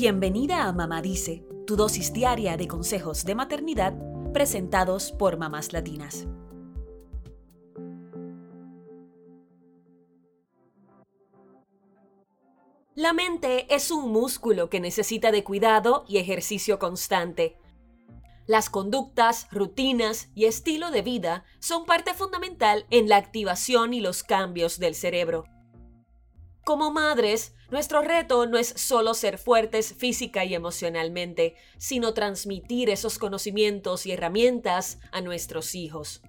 Bienvenida a Mamá Dice, tu dosis diaria de consejos de maternidad presentados por mamás latinas. La mente es un músculo que necesita de cuidado y ejercicio constante. Las conductas, rutinas y estilo de vida son parte fundamental en la activación y los cambios del cerebro. Como madres, nuestro reto no es solo ser fuertes física y emocionalmente, sino transmitir esos conocimientos y herramientas a nuestros hijos.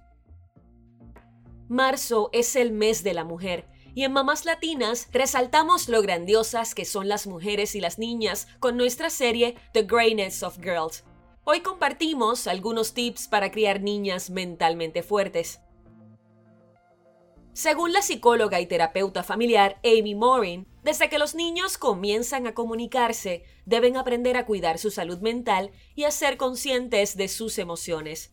Marzo es el mes de la mujer y en Mamás Latinas resaltamos lo grandiosas que son las mujeres y las niñas con nuestra serie The Greatness of Girls. Hoy compartimos algunos tips para criar niñas mentalmente fuertes. Según la psicóloga y terapeuta familiar Amy Morin, desde que los niños comienzan a comunicarse, deben aprender a cuidar su salud mental y a ser conscientes de sus emociones.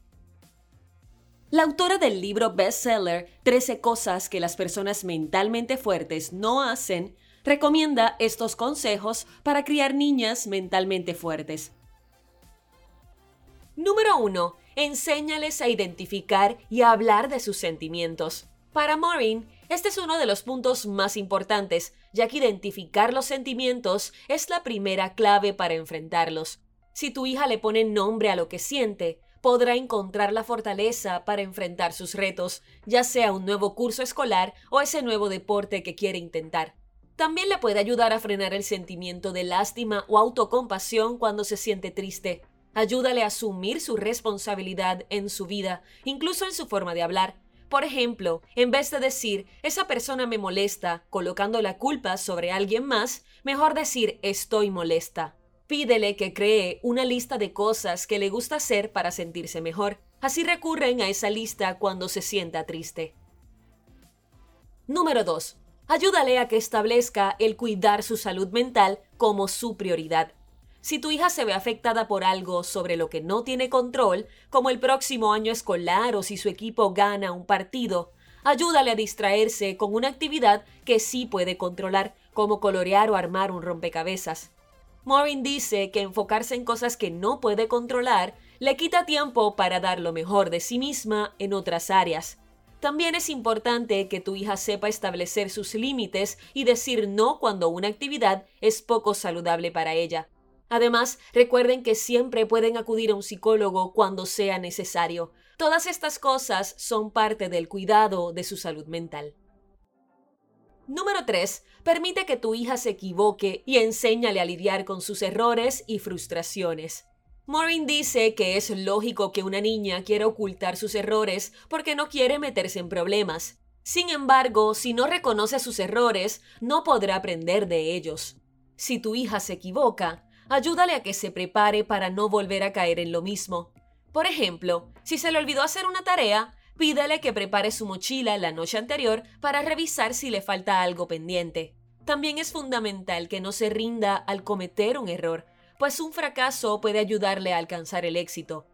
La autora del libro bestseller 13 cosas que las personas mentalmente fuertes no hacen, recomienda estos consejos para criar niñas mentalmente fuertes. Número 1. Enséñales a identificar y a hablar de sus sentimientos. Para Maureen, este es uno de los puntos más importantes, ya que identificar los sentimientos es la primera clave para enfrentarlos. Si tu hija le pone nombre a lo que siente, podrá encontrar la fortaleza para enfrentar sus retos, ya sea un nuevo curso escolar o ese nuevo deporte que quiere intentar. También le puede ayudar a frenar el sentimiento de lástima o autocompasión cuando se siente triste. Ayúdale a asumir su responsabilidad en su vida, incluso en su forma de hablar. Por ejemplo, en vez de decir, esa persona me molesta, colocando la culpa sobre alguien más, mejor decir, estoy molesta. Pídele que cree una lista de cosas que le gusta hacer para sentirse mejor. Así recurren a esa lista cuando se sienta triste. Número 2. Ayúdale a que establezca el cuidar su salud mental como su prioridad. Si tu hija se ve afectada por algo sobre lo que no tiene control, como el próximo año escolar o si su equipo gana un partido, ayúdale a distraerse con una actividad que sí puede controlar, como colorear o armar un rompecabezas. Maureen dice que enfocarse en cosas que no puede controlar le quita tiempo para dar lo mejor de sí misma en otras áreas. También es importante que tu hija sepa establecer sus límites y decir no cuando una actividad es poco saludable para ella. Además, recuerden que siempre pueden acudir a un psicólogo cuando sea necesario. Todas estas cosas son parte del cuidado de su salud mental. Número 3. Permite que tu hija se equivoque y enséñale a lidiar con sus errores y frustraciones. Maureen dice que es lógico que una niña quiera ocultar sus errores porque no quiere meterse en problemas. Sin embargo, si no reconoce sus errores, no podrá aprender de ellos. Si tu hija se equivoca, ayúdale a que se prepare para no volver a caer en lo mismo. Por ejemplo, si se le olvidó hacer una tarea, pídale que prepare su mochila la noche anterior para revisar si le falta algo pendiente. También es fundamental que no se rinda al cometer un error, pues un fracaso puede ayudarle a alcanzar el éxito.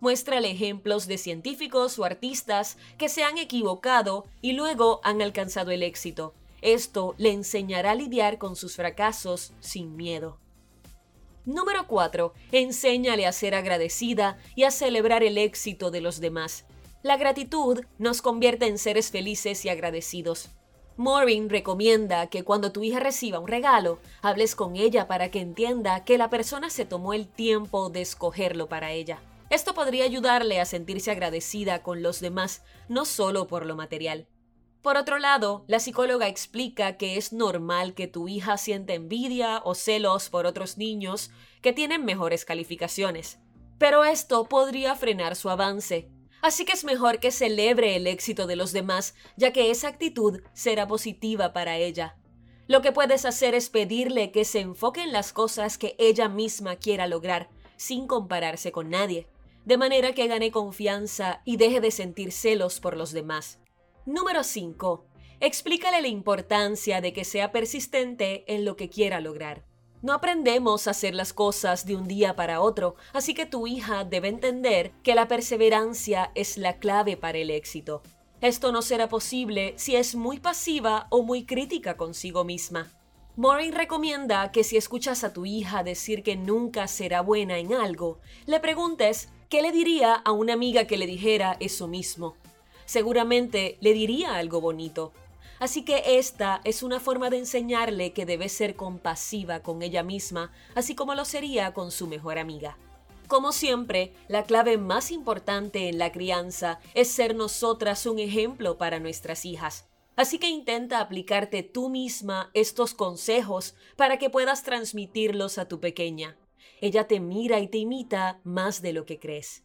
Muéstrale ejemplos de científicos o artistas que se han equivocado y luego han alcanzado el éxito. Esto le enseñará a lidiar con sus fracasos sin miedo. Número 4. Enséñale a ser agradecida y a celebrar el éxito de los demás. La gratitud nos convierte en seres felices y agradecidos. Maureen recomienda que cuando tu hija reciba un regalo, hables con ella para que entienda que la persona se tomó el tiempo de escogerlo para ella. Esto podría ayudarle a sentirse agradecida con los demás, no solo por lo material. Por otro lado, la psicóloga explica que es normal que tu hija sienta envidia o celos por otros niños que tienen mejores calificaciones. Pero esto podría frenar su avance. Así que es mejor que celebre el éxito de los demás, ya que esa actitud será positiva para ella. Lo que puedes hacer es pedirle que se enfoque en las cosas que ella misma quiera lograr, sin compararse con nadie, de manera que gane confianza y deje de sentir celos por los demás. Número 5. Explícale la importancia de que sea persistente en lo que quiera lograr. No aprendemos a hacer las cosas de un día para otro, así que tu hija debe entender que la perseverancia es la clave para el éxito. Esto no será posible si es muy pasiva o muy crítica consigo misma. Maureen recomienda que si escuchas a tu hija decir que nunca será buena en algo, le preguntes qué le diría a una amiga que le dijera eso mismo. Seguramente le diría algo bonito. Así que esta es una forma de enseñarle que debe ser compasiva con ella misma, así como lo sería con su mejor amiga. Como siempre, la clave más importante en la crianza es ser nosotras un ejemplo para nuestras hijas. Así que intenta aplicarte tú misma estos consejos para que puedas transmitirlos a tu pequeña. Ella te mira y te imita más de lo que crees.